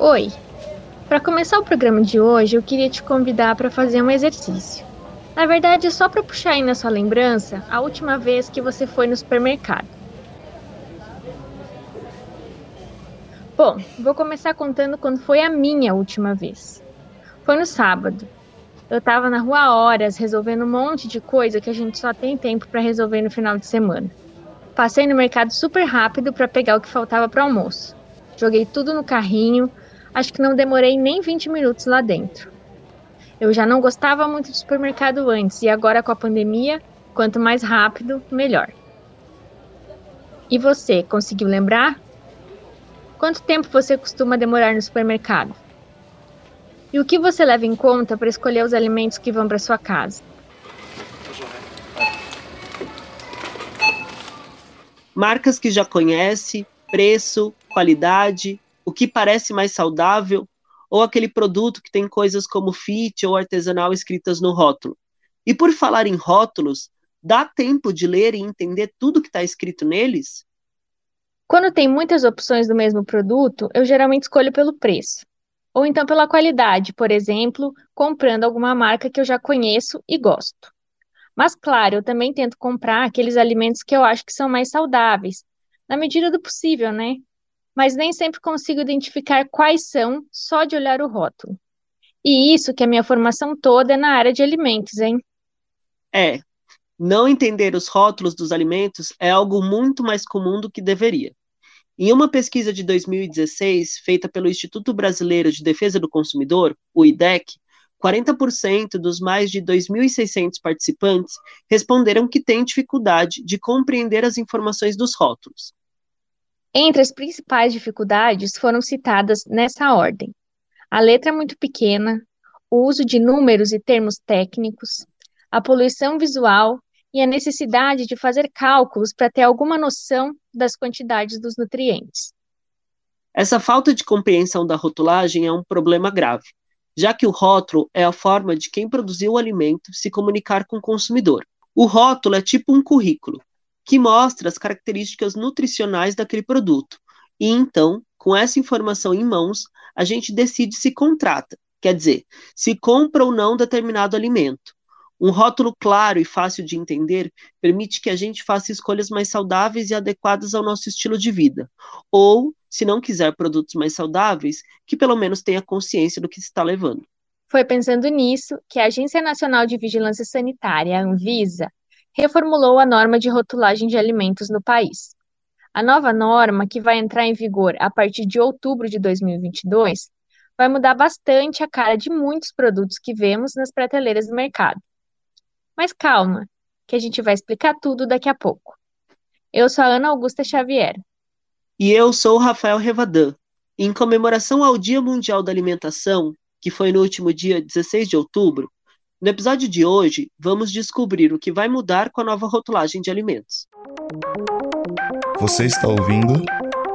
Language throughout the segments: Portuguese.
Oi! Para começar o programa de hoje, eu queria te convidar para fazer um exercício. Na verdade, é só para puxar aí na sua lembrança a última vez que você foi no supermercado. Bom, vou começar contando quando foi a minha última vez. Foi no sábado. Eu estava na rua horas resolvendo um monte de coisa que a gente só tem tempo para resolver no final de semana. Passei no mercado super rápido para pegar o que faltava para almoço. Joguei tudo no carrinho, acho que não demorei nem 20 minutos lá dentro. Eu já não gostava muito de supermercado antes e agora com a pandemia, quanto mais rápido, melhor. E você, conseguiu lembrar? Quanto tempo você costuma demorar no supermercado? E o que você leva em conta para escolher os alimentos que vão para sua casa? Marcas que já conhece, preço, qualidade, o que parece mais saudável ou aquele produto que tem coisas como fit ou artesanal escritas no rótulo. E por falar em rótulos, dá tempo de ler e entender tudo que está escrito neles? Quando tem muitas opções do mesmo produto, eu geralmente escolho pelo preço. Ou então pela qualidade, por exemplo, comprando alguma marca que eu já conheço e gosto. Mas, claro, eu também tento comprar aqueles alimentos que eu acho que são mais saudáveis, na medida do possível, né? Mas nem sempre consigo identificar quais são só de olhar o rótulo. E isso que a minha formação toda é na área de alimentos, hein? É, não entender os rótulos dos alimentos é algo muito mais comum do que deveria. Em uma pesquisa de 2016, feita pelo Instituto Brasileiro de Defesa do Consumidor, o IDEC, 40% dos mais de 2.600 participantes responderam que têm dificuldade de compreender as informações dos rótulos. Entre as principais dificuldades foram citadas nessa ordem: a letra muito pequena, o uso de números e termos técnicos, a poluição visual e a necessidade de fazer cálculos para ter alguma noção das quantidades dos nutrientes. Essa falta de compreensão da rotulagem é um problema grave, já que o rótulo é a forma de quem produziu o alimento se comunicar com o consumidor. O rótulo é tipo um currículo que mostra as características nutricionais daquele produto. E então, com essa informação em mãos, a gente decide se contrata, quer dizer, se compra ou não determinado alimento. Um rótulo claro e fácil de entender permite que a gente faça escolhas mais saudáveis e adequadas ao nosso estilo de vida. Ou, se não quiser produtos mais saudáveis, que pelo menos tenha consciência do que está levando. Foi pensando nisso que a Agência Nacional de Vigilância Sanitária, a Anvisa, reformulou a norma de rotulagem de alimentos no país. A nova norma, que vai entrar em vigor a partir de outubro de 2022, vai mudar bastante a cara de muitos produtos que vemos nas prateleiras do mercado. Mas calma, que a gente vai explicar tudo daqui a pouco. Eu sou a Ana Augusta Xavier. E eu sou o Rafael Revadan. Em comemoração ao Dia Mundial da Alimentação, que foi no último dia 16 de outubro, no episódio de hoje, vamos descobrir o que vai mudar com a nova rotulagem de alimentos. Você está ouvindo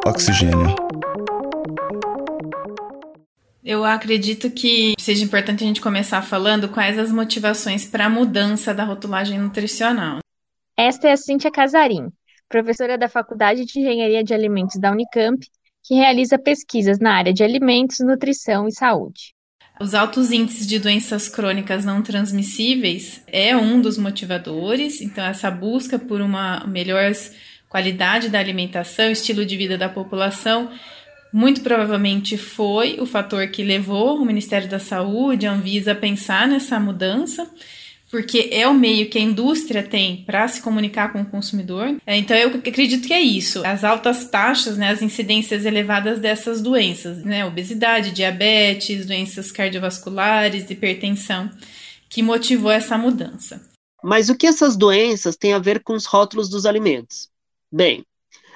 Oxigênio. Eu acredito que seja importante a gente começar falando quais as motivações para a mudança da rotulagem nutricional. Esta é a Cíntia Casarim, professora da Faculdade de Engenharia de Alimentos da Unicamp, que realiza pesquisas na área de alimentos, nutrição e saúde. Os altos índices de doenças crônicas não transmissíveis é um dos motivadores, então essa busca por uma melhor qualidade da alimentação, estilo de vida da população, muito provavelmente foi o fator que levou o Ministério da Saúde, a Anvisa, a pensar nessa mudança porque é o meio que a indústria tem para se comunicar com o consumidor. É, então eu acredito que é isso. As altas taxas, né, as incidências elevadas dessas doenças, né, obesidade, diabetes, doenças cardiovasculares, hipertensão, que motivou essa mudança. Mas o que essas doenças têm a ver com os rótulos dos alimentos? Bem,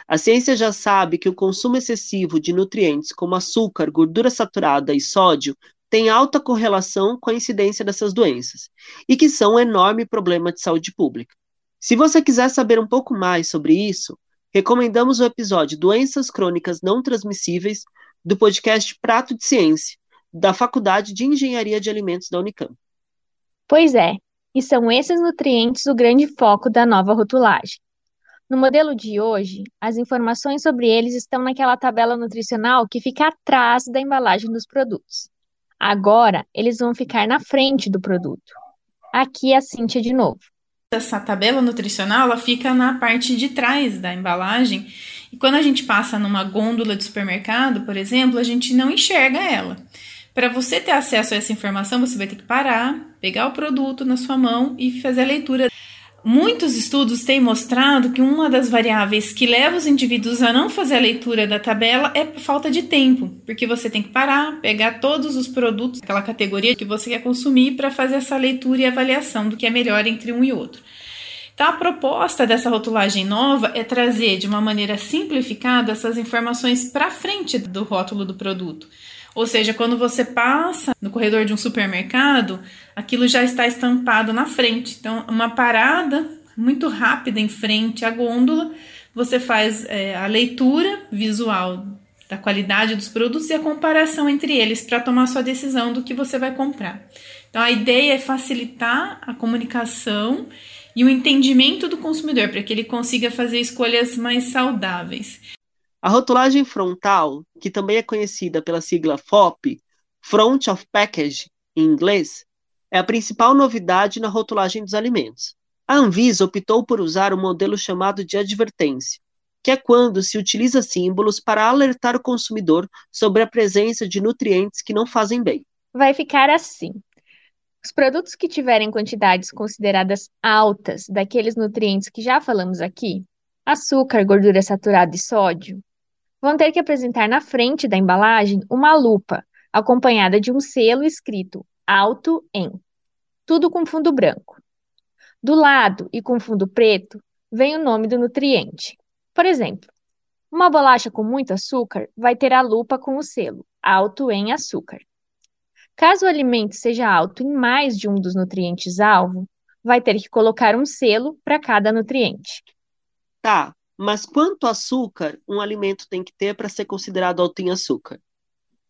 a ciência já sabe que o consumo excessivo de nutrientes como açúcar, gordura saturada e sódio tem alta correlação com a incidência dessas doenças e que são um enorme problema de saúde pública. Se você quiser saber um pouco mais sobre isso, recomendamos o episódio Doenças Crônicas Não Transmissíveis do podcast Prato de Ciência, da Faculdade de Engenharia de Alimentos da Unicamp. Pois é, e são esses nutrientes o grande foco da nova rotulagem. No modelo de hoje, as informações sobre eles estão naquela tabela nutricional que fica atrás da embalagem dos produtos. Agora, eles vão ficar na frente do produto. Aqui é a Cíntia de novo. Essa tabela nutricional ela fica na parte de trás da embalagem e quando a gente passa numa gôndola de supermercado, por exemplo, a gente não enxerga ela. Para você ter acesso a essa informação, você vai ter que parar, pegar o produto na sua mão e fazer a leitura. Muitos estudos têm mostrado que uma das variáveis que leva os indivíduos a não fazer a leitura da tabela é falta de tempo, porque você tem que parar, pegar todos os produtos daquela categoria que você quer consumir para fazer essa leitura e avaliação do que é melhor entre um e outro. Então, a proposta dessa rotulagem nova é trazer de uma maneira simplificada essas informações para frente do rótulo do produto. Ou seja, quando você passa no corredor de um supermercado, aquilo já está estampado na frente. Então, uma parada muito rápida em frente à gôndola, você faz é, a leitura visual da qualidade dos produtos e a comparação entre eles para tomar sua decisão do que você vai comprar. Então, a ideia é facilitar a comunicação e o entendimento do consumidor para que ele consiga fazer escolhas mais saudáveis. A rotulagem frontal, que também é conhecida pela sigla FOP, Front of Package em inglês, é a principal novidade na rotulagem dos alimentos. A Anvisa optou por usar um modelo chamado de advertência, que é quando se utiliza símbolos para alertar o consumidor sobre a presença de nutrientes que não fazem bem. Vai ficar assim. Os produtos que tiverem quantidades consideradas altas daqueles nutrientes que já falamos aqui, açúcar, gordura saturada e sódio, vão ter que apresentar na frente da embalagem uma lupa, acompanhada de um selo escrito Alto em, tudo com fundo branco. Do lado e com fundo preto vem o nome do nutriente. Por exemplo, uma bolacha com muito açúcar vai ter a lupa com o selo Alto em açúcar. Caso o alimento seja alto em mais de um dos nutrientes-alvo, vai ter que colocar um selo para cada nutriente. Tá, mas quanto açúcar um alimento tem que ter para ser considerado alto em açúcar?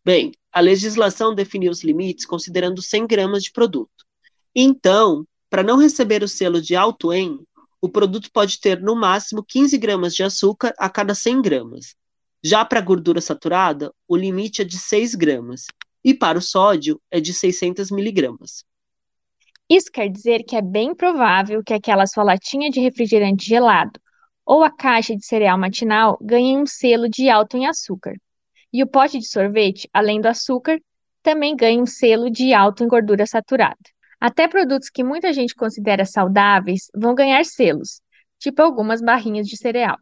Bem, a legislação definiu os limites considerando 100 gramas de produto. Então, para não receber o selo de alto em, o produto pode ter no máximo 15 gramas de açúcar a cada 100 gramas. Já para a gordura saturada, o limite é de 6 gramas. E para o sódio, é de 600 miligramas. Isso quer dizer que é bem provável que aquela sua latinha de refrigerante gelado ou a caixa de cereal matinal ganhem um selo de alto em açúcar. E o pote de sorvete, além do açúcar, também ganha um selo de alto em gordura saturada. Até produtos que muita gente considera saudáveis vão ganhar selos, tipo algumas barrinhas de cereal.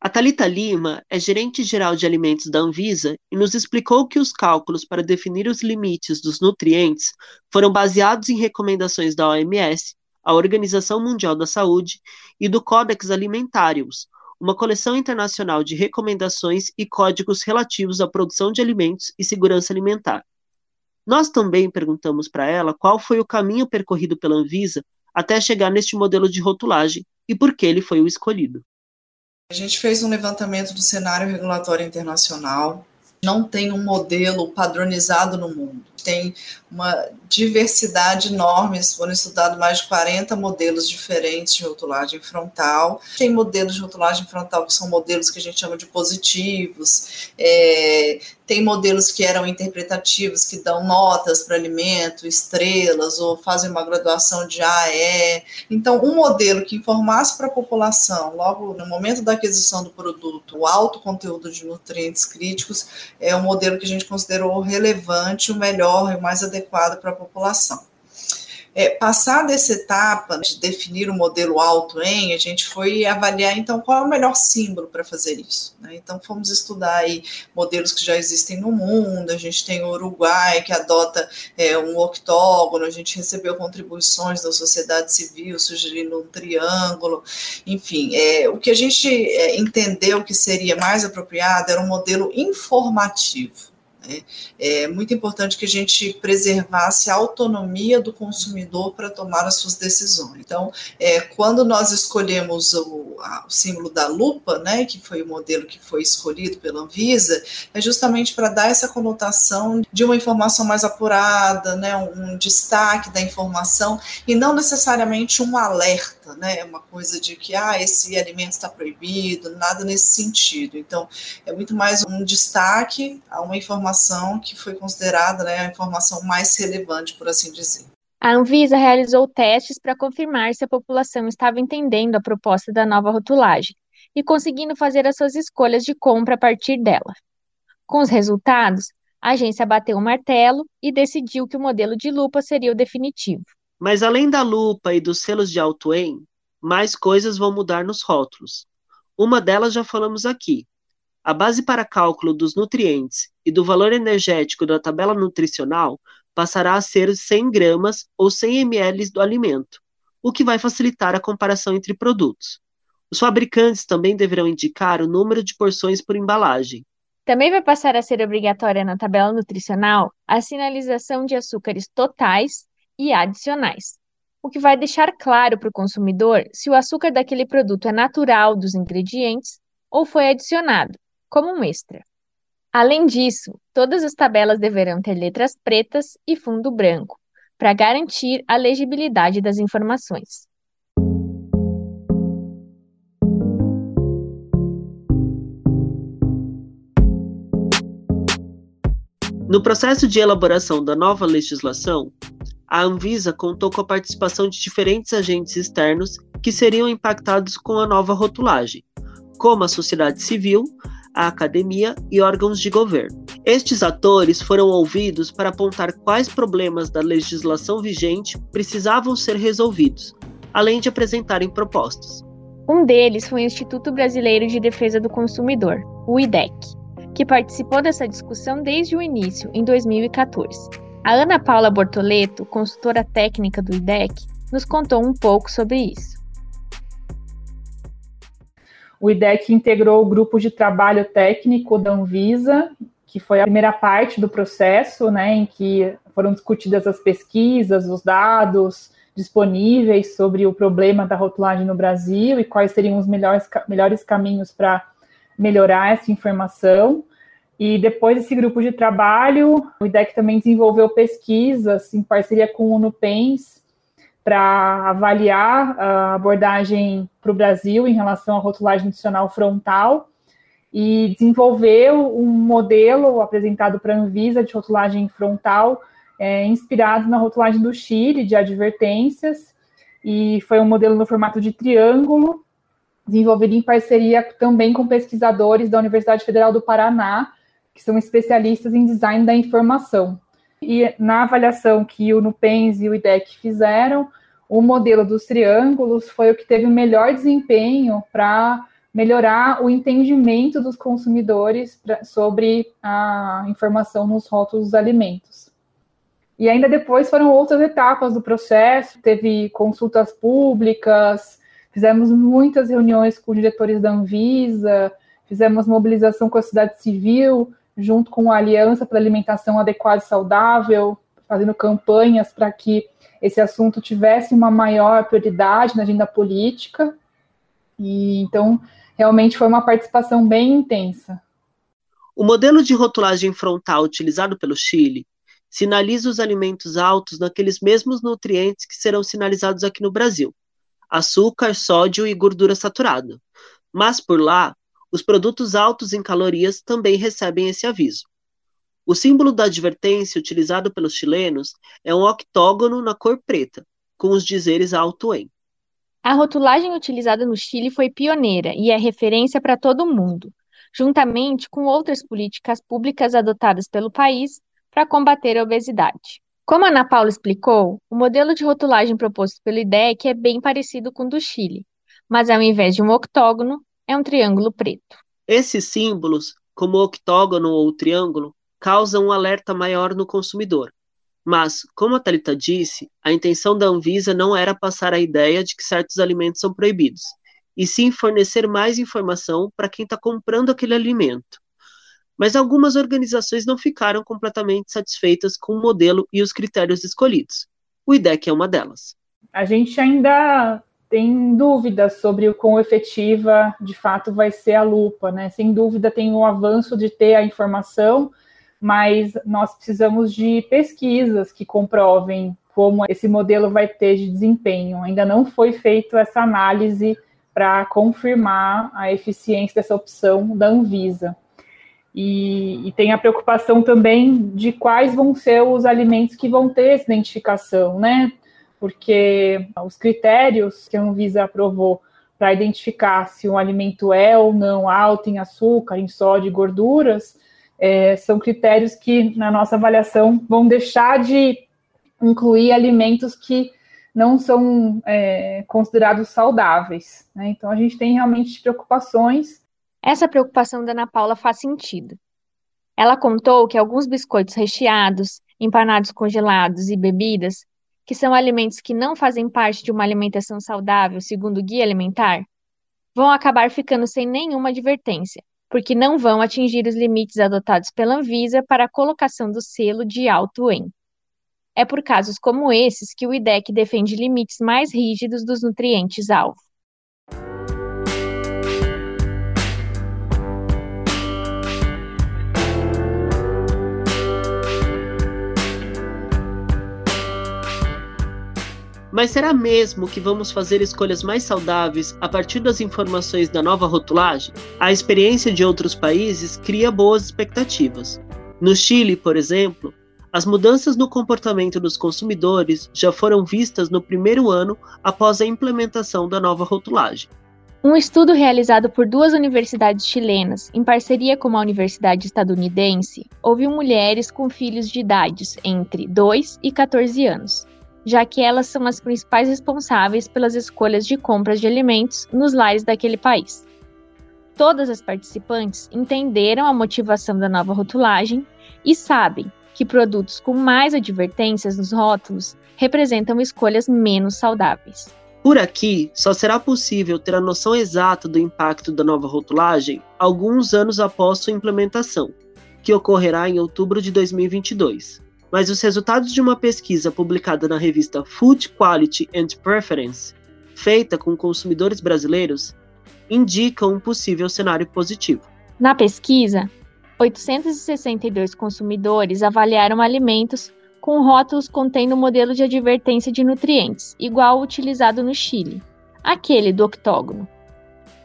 A Talita Lima é gerente geral de alimentos da Anvisa e nos explicou que os cálculos para definir os limites dos nutrientes foram baseados em recomendações da OMS a Organização Mundial da Saúde e do Codex Alimentarius, uma coleção internacional de recomendações e códigos relativos à produção de alimentos e segurança alimentar. Nós também perguntamos para ela qual foi o caminho percorrido pela Anvisa até chegar neste modelo de rotulagem e por que ele foi o escolhido. A gente fez um levantamento do cenário regulatório internacional não tem um modelo padronizado no mundo. Tem uma diversidade enorme, foram estudados mais de 40 modelos diferentes de rotulagem frontal. Tem modelos de rotulagem frontal que são modelos que a gente chama de positivos, é, tem modelos que eram interpretativos, que dão notas para alimento, estrelas, ou fazem uma graduação de A, E. Então, um modelo que informasse para a população, logo no momento da aquisição do produto, o alto conteúdo de nutrientes críticos, é um modelo que a gente considerou relevante, o melhor e o mais adequado para a população. É, passada essa etapa de definir o modelo alto em, a gente foi avaliar então qual é o melhor símbolo para fazer isso. Né? Então fomos estudar aí modelos que já existem no mundo, a gente tem o Uruguai que adota é, um octógono, a gente recebeu contribuições da sociedade civil sugerindo um triângulo, enfim, é, o que a gente é, entendeu que seria mais apropriado era um modelo informativo. Né? É muito importante que a gente preservasse a autonomia do consumidor para tomar as suas decisões. Então, é, quando nós escolhemos o, a, o, símbolo da lupa, né, que foi o modelo que foi escolhido pela Anvisa, é justamente para dar essa conotação de uma informação mais apurada, né, um, um destaque da informação e não necessariamente um alerta alerta, né? É uma coisa de que ah, esse alimento está proibido, nada nesse sentido. Então, é muito mais um destaque a uma informação que foi considerada né, a informação mais relevante, por assim dizer. A Anvisa realizou testes para confirmar se a população estava entendendo a proposta da nova rotulagem e conseguindo fazer as suas escolhas de compra a partir dela. Com os resultados, a agência bateu o martelo e decidiu que o modelo de lupa seria o definitivo. Mas além da lupa e dos selos de Altoen, mais coisas vão mudar nos rótulos. Uma delas já falamos aqui. A base para cálculo dos nutrientes e do valor energético da tabela nutricional passará a ser 100 gramas ou 100 ml do alimento, o que vai facilitar a comparação entre produtos. Os fabricantes também deverão indicar o número de porções por embalagem. Também vai passar a ser obrigatória na tabela nutricional a sinalização de açúcares totais e adicionais, o que vai deixar claro para o consumidor se o açúcar daquele produto é natural dos ingredientes ou foi adicionado, como um extra. Além disso, todas as tabelas deverão ter letras pretas e fundo branco, para garantir a legibilidade das informações. No processo de elaboração da nova legislação, a Anvisa contou com a participação de diferentes agentes externos que seriam impactados com a nova rotulagem, como a sociedade civil, a academia e órgãos de governo. Estes atores foram ouvidos para apontar quais problemas da legislação vigente precisavam ser resolvidos, além de apresentarem propostas. Um deles foi o Instituto Brasileiro de Defesa do Consumidor, o IDEC, que participou dessa discussão desde o início, em 2014. A Ana Paula Bortoleto, consultora técnica do IDEC, nos contou um pouco sobre isso. O IDEC integrou o grupo de trabalho técnico da Anvisa, que foi a primeira parte do processo, né, em que foram discutidas as pesquisas, os dados disponíveis sobre o problema da rotulagem no Brasil e quais seriam os melhores, melhores caminhos para melhorar essa informação. E depois desse grupo de trabalho, o IDEC também desenvolveu pesquisas em parceria com o NUPENS para avaliar a abordagem para o Brasil em relação à rotulagem nutricional frontal e desenvolveu um modelo apresentado para a Anvisa de rotulagem frontal é, inspirado na rotulagem do Chile de advertências. E foi um modelo no formato de triângulo desenvolvido em parceria também com pesquisadores da Universidade Federal do Paraná que são especialistas em design da informação. E na avaliação que o Nupens e o IDEC fizeram, o modelo dos triângulos foi o que teve o melhor desempenho para melhorar o entendimento dos consumidores pra, sobre a informação nos rótulos dos alimentos. E ainda depois foram outras etapas do processo, teve consultas públicas, fizemos muitas reuniões com diretores da Anvisa, fizemos mobilização com a sociedade civil, junto com a Aliança para Alimentação Adequada e Saudável, fazendo campanhas para que esse assunto tivesse uma maior prioridade na agenda política. E então, realmente foi uma participação bem intensa. O modelo de rotulagem frontal utilizado pelo Chile sinaliza os alimentos altos naqueles mesmos nutrientes que serão sinalizados aqui no Brasil: açúcar, sódio e gordura saturada. Mas por lá, os produtos altos em calorias também recebem esse aviso. O símbolo da advertência utilizado pelos chilenos é um octógono na cor preta, com os dizeres alto em. A rotulagem utilizada no Chile foi pioneira e é referência para todo o mundo, juntamente com outras políticas públicas adotadas pelo país para combater a obesidade. Como a Ana Paula explicou, o modelo de rotulagem proposto pelo IDEC é bem parecido com o do Chile, mas ao invés de um octógono, é um triângulo preto. Esses símbolos, como o octógono ou o triângulo, causam um alerta maior no consumidor. Mas, como a Thalita disse, a intenção da Anvisa não era passar a ideia de que certos alimentos são proibidos, e sim fornecer mais informação para quem está comprando aquele alimento. Mas algumas organizações não ficaram completamente satisfeitas com o modelo e os critérios escolhidos. O IDEC é uma delas. A gente ainda tem dúvidas sobre o quão efetiva de fato vai ser a lupa, né? Sem dúvida tem o avanço de ter a informação, mas nós precisamos de pesquisas que comprovem como esse modelo vai ter de desempenho. Ainda não foi feita essa análise para confirmar a eficiência dessa opção da Anvisa. E, e, tem a preocupação também de quais vão ser os alimentos que vão ter essa identificação, né? Porque os critérios que a Anvisa aprovou para identificar se um alimento é ou não alto em açúcar, em sódio e gorduras, é, são critérios que, na nossa avaliação, vão deixar de incluir alimentos que não são é, considerados saudáveis. Né? Então, a gente tem realmente preocupações. Essa preocupação da Ana Paula faz sentido. Ela contou que alguns biscoitos recheados, empanados congelados e bebidas que são alimentos que não fazem parte de uma alimentação saudável, segundo o guia alimentar, vão acabar ficando sem nenhuma advertência, porque não vão atingir os limites adotados pela Anvisa para a colocação do selo de alto em. É por casos como esses que o IDEC defende limites mais rígidos dos nutrientes-alvo. Mas será mesmo que vamos fazer escolhas mais saudáveis a partir das informações da nova rotulagem? A experiência de outros países cria boas expectativas. No Chile, por exemplo, as mudanças no comportamento dos consumidores já foram vistas no primeiro ano após a implementação da nova rotulagem. Um estudo realizado por duas universidades chilenas, em parceria com uma universidade estadunidense, ouviu mulheres com filhos de idades entre 2 e 14 anos já que elas são as principais responsáveis pelas escolhas de compras de alimentos nos lares daquele país. Todas as participantes entenderam a motivação da nova rotulagem e sabem que produtos com mais advertências nos rótulos representam escolhas menos saudáveis. Por aqui, só será possível ter a noção exata do impacto da nova rotulagem alguns anos após sua implementação, que ocorrerá em outubro de 2022 mas os resultados de uma pesquisa publicada na revista Food Quality and Preference, feita com consumidores brasileiros, indicam um possível cenário positivo. Na pesquisa, 862 consumidores avaliaram alimentos com rótulos contendo o modelo de advertência de nutrientes, igual ao utilizado no Chile, aquele do octógono.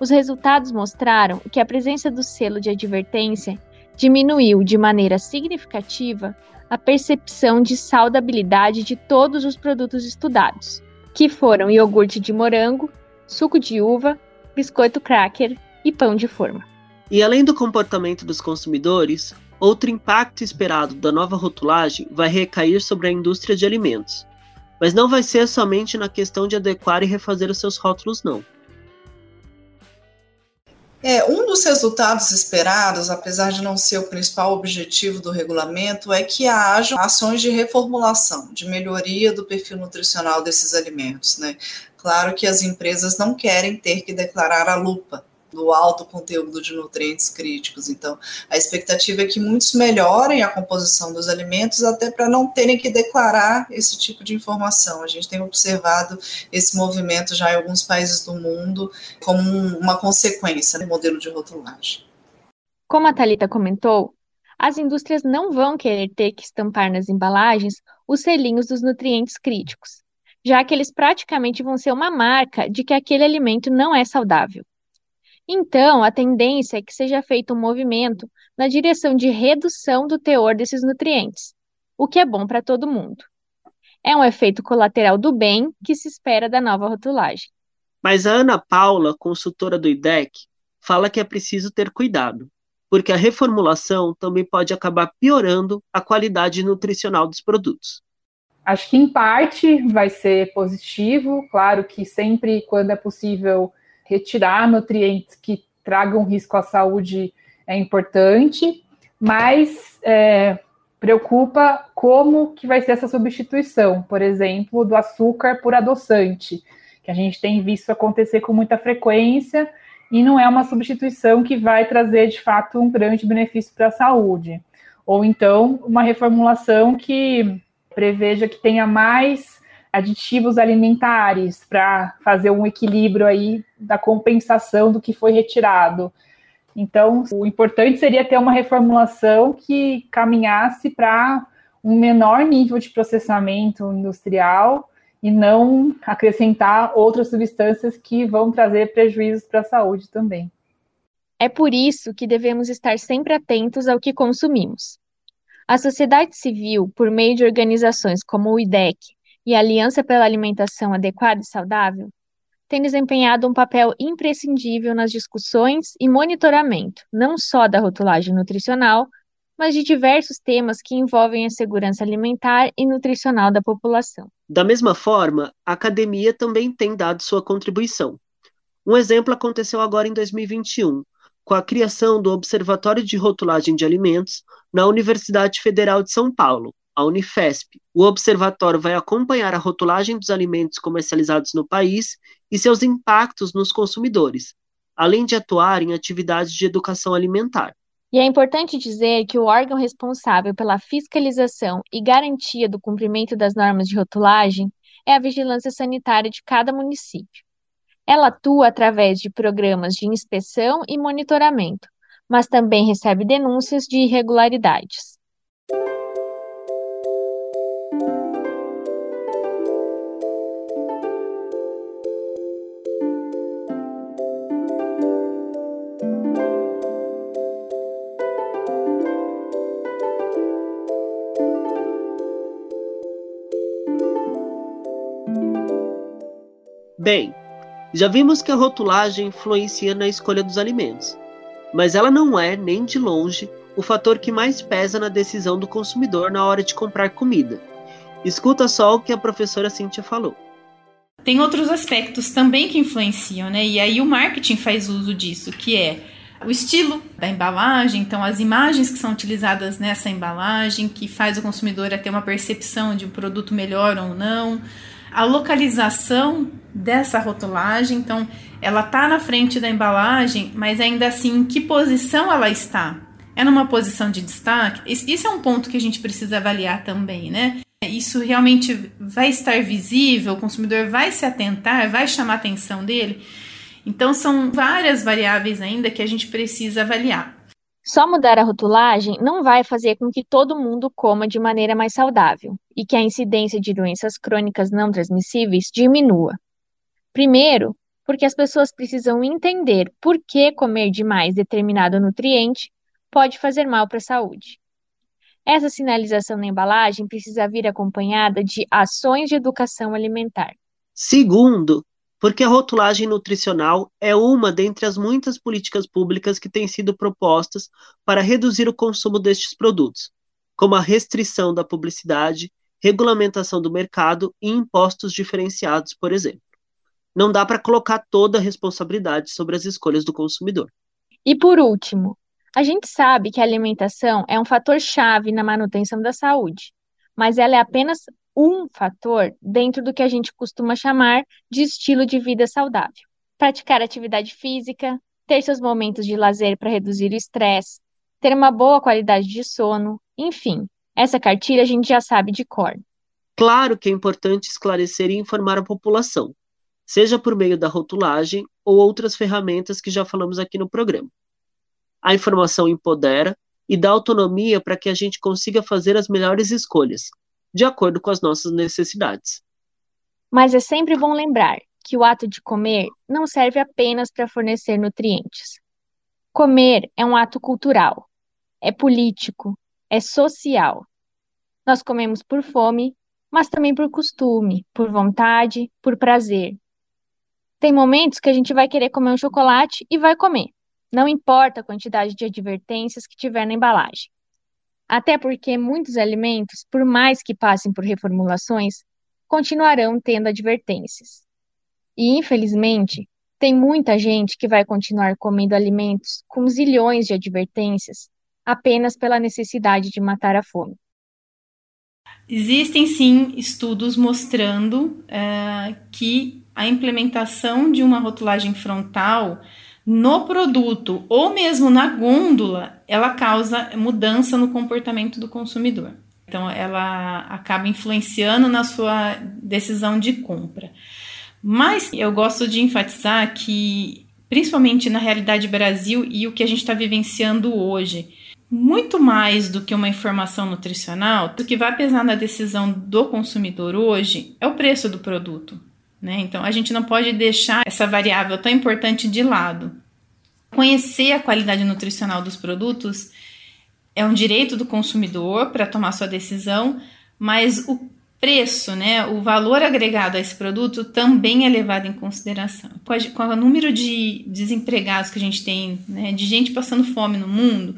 Os resultados mostraram que a presença do selo de advertência diminuiu de maneira significativa a percepção de saudabilidade de todos os produtos estudados, que foram iogurte de morango, suco de uva, biscoito cracker e pão de forma. E além do comportamento dos consumidores, outro impacto esperado da nova rotulagem vai recair sobre a indústria de alimentos. Mas não vai ser somente na questão de adequar e refazer os seus rótulos, não. É, um dos resultados esperados, apesar de não ser o principal objetivo do regulamento, é que haja ações de reformulação, de melhoria do perfil nutricional desses alimentos. Né? Claro que as empresas não querem ter que declarar a lupa, do alto conteúdo de nutrientes críticos. Então, a expectativa é que muitos melhorem a composição dos alimentos até para não terem que declarar esse tipo de informação. A gente tem observado esse movimento já em alguns países do mundo como uma consequência do modelo de rotulagem. Como a Talita comentou, as indústrias não vão querer ter que estampar nas embalagens os selinhos dos nutrientes críticos, já que eles praticamente vão ser uma marca de que aquele alimento não é saudável. Então, a tendência é que seja feito um movimento na direção de redução do teor desses nutrientes, o que é bom para todo mundo. É um efeito colateral do bem que se espera da nova rotulagem. Mas a Ana Paula, consultora do IDEC, fala que é preciso ter cuidado, porque a reformulação também pode acabar piorando a qualidade nutricional dos produtos. Acho que em parte vai ser positivo, claro que sempre quando é possível retirar nutrientes que tragam risco à saúde é importante, mas é, preocupa como que vai ser essa substituição, por exemplo, do açúcar por adoçante, que a gente tem visto acontecer com muita frequência e não é uma substituição que vai trazer de fato um grande benefício para a saúde. Ou então uma reformulação que preveja que tenha mais aditivos alimentares para fazer um equilíbrio aí da compensação do que foi retirado. Então, o importante seria ter uma reformulação que caminhasse para um menor nível de processamento industrial e não acrescentar outras substâncias que vão trazer prejuízos para a saúde também. É por isso que devemos estar sempre atentos ao que consumimos. A sociedade civil, por meio de organizações como o IDEC e a Aliança pela Alimentação Adequada e Saudável, tem desempenhado um papel imprescindível nas discussões e monitoramento, não só da rotulagem nutricional, mas de diversos temas que envolvem a segurança alimentar e nutricional da população. Da mesma forma, a academia também tem dado sua contribuição. Um exemplo aconteceu agora em 2021, com a criação do Observatório de Rotulagem de Alimentos na Universidade Federal de São Paulo, a Unifesp. O observatório vai acompanhar a rotulagem dos alimentos comercializados no país e seus impactos nos consumidores, além de atuar em atividades de educação alimentar. E é importante dizer que o órgão responsável pela fiscalização e garantia do cumprimento das normas de rotulagem é a Vigilância Sanitária de cada município. Ela atua através de programas de inspeção e monitoramento, mas também recebe denúncias de irregularidades. Bem, já vimos que a rotulagem influencia na escolha dos alimentos, mas ela não é, nem de longe, o fator que mais pesa na decisão do consumidor na hora de comprar comida. Escuta só o que a professora Cíntia falou. Tem outros aspectos também que influenciam, né? E aí o marketing faz uso disso, que é o estilo da embalagem, então as imagens que são utilizadas nessa embalagem, que faz o consumidor ter uma percepção de um produto melhor ou não, a localização dessa rotulagem, então ela está na frente da embalagem, mas ainda assim em que posição ela está? É numa posição de destaque? Isso é um ponto que a gente precisa avaliar também, né? Isso realmente vai estar visível, o consumidor vai se atentar, vai chamar a atenção dele. Então são várias variáveis ainda que a gente precisa avaliar. Só mudar a rotulagem não vai fazer com que todo mundo coma de maneira mais saudável e que a incidência de doenças crônicas não transmissíveis diminua. Primeiro, porque as pessoas precisam entender por que comer demais determinado nutriente pode fazer mal para a saúde. Essa sinalização na embalagem precisa vir acompanhada de ações de educação alimentar. Segundo, porque a rotulagem nutricional é uma dentre as muitas políticas públicas que têm sido propostas para reduzir o consumo destes produtos, como a restrição da publicidade, regulamentação do mercado e impostos diferenciados, por exemplo. Não dá para colocar toda a responsabilidade sobre as escolhas do consumidor. E por último, a gente sabe que a alimentação é um fator chave na manutenção da saúde, mas ela é apenas um fator dentro do que a gente costuma chamar de estilo de vida saudável. Praticar atividade física, ter seus momentos de lazer para reduzir o estresse, ter uma boa qualidade de sono, enfim, essa cartilha a gente já sabe de cor. Claro que é importante esclarecer e informar a população, seja por meio da rotulagem ou outras ferramentas que já falamos aqui no programa. A informação empodera e dá autonomia para que a gente consiga fazer as melhores escolhas, de acordo com as nossas necessidades. Mas é sempre bom lembrar que o ato de comer não serve apenas para fornecer nutrientes. Comer é um ato cultural, é político, é social. Nós comemos por fome, mas também por costume, por vontade, por prazer. Tem momentos que a gente vai querer comer um chocolate e vai comer, não importa a quantidade de advertências que tiver na embalagem. Até porque muitos alimentos, por mais que passem por reformulações, continuarão tendo advertências. E, infelizmente, tem muita gente que vai continuar comendo alimentos com zilhões de advertências apenas pela necessidade de matar a fome. Existem sim estudos mostrando uh, que a implementação de uma rotulagem frontal no produto ou mesmo na gôndola, ela causa mudança no comportamento do consumidor. Então, ela acaba influenciando na sua decisão de compra. Mas eu gosto de enfatizar que, principalmente na realidade Brasil e o que a gente está vivenciando hoje, muito mais do que uma informação nutricional, o que vai pesar na decisão do consumidor hoje é o preço do produto. Né? Então, a gente não pode deixar essa variável tão importante de lado. Conhecer a qualidade nutricional dos produtos é um direito do consumidor para tomar sua decisão, mas o preço, né, o valor agregado a esse produto também é levado em consideração. Com o número de desempregados que a gente tem, né, de gente passando fome no mundo,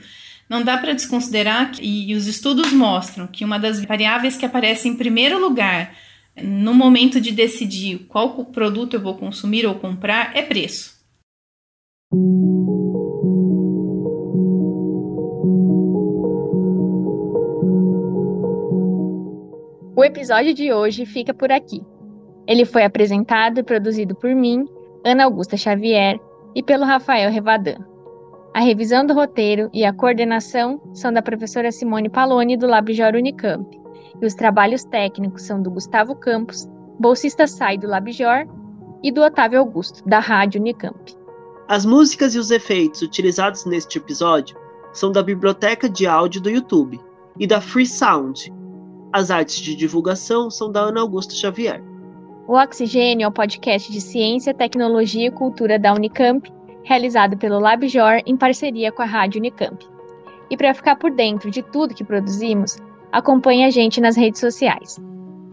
não dá para desconsiderar, que, e os estudos mostram que uma das variáveis que aparece em primeiro lugar no momento de decidir qual produto eu vou consumir ou comprar é preço. O episódio de hoje fica por aqui. Ele foi apresentado e produzido por mim, Ana Augusta Xavier, e pelo Rafael Revadan. A revisão do roteiro e a coordenação são da professora Simone Paloni, do LabJor Unicamp, e os trabalhos técnicos são do Gustavo Campos, bolsista SAI do LabJor, e do Otávio Augusto, da Rádio Unicamp. As músicas e os efeitos utilizados neste episódio são da biblioteca de áudio do YouTube e da Free Sound, as artes de divulgação são da Ana Augusta Xavier. O Oxigênio é o podcast de ciência, tecnologia e cultura da Unicamp, realizado pelo LabJor em parceria com a Rádio Unicamp. E para ficar por dentro de tudo que produzimos, acompanhe a gente nas redes sociais.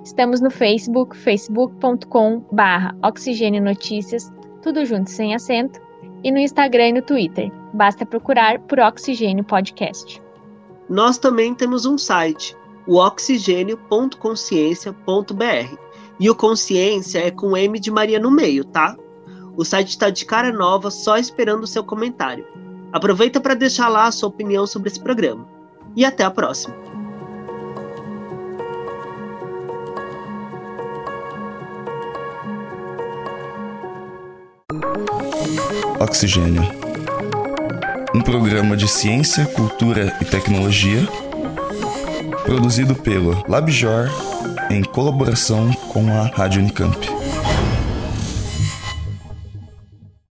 Estamos no Facebook, facebook.com/barra Oxigênio Notícias, tudo junto sem acento, e no Instagram e no Twitter. Basta procurar por Oxigênio Podcast. Nós também temos um site, o oxigênio.consciência.br. E o consciência é com M de Maria no meio, tá? O site está de cara nova, só esperando o seu comentário. Aproveita para deixar lá a sua opinião sobre esse programa. E até a próxima! Oxigênio. Um programa de ciência, cultura e tecnologia produzido pelo LabJor em colaboração com a Rádio Unicamp.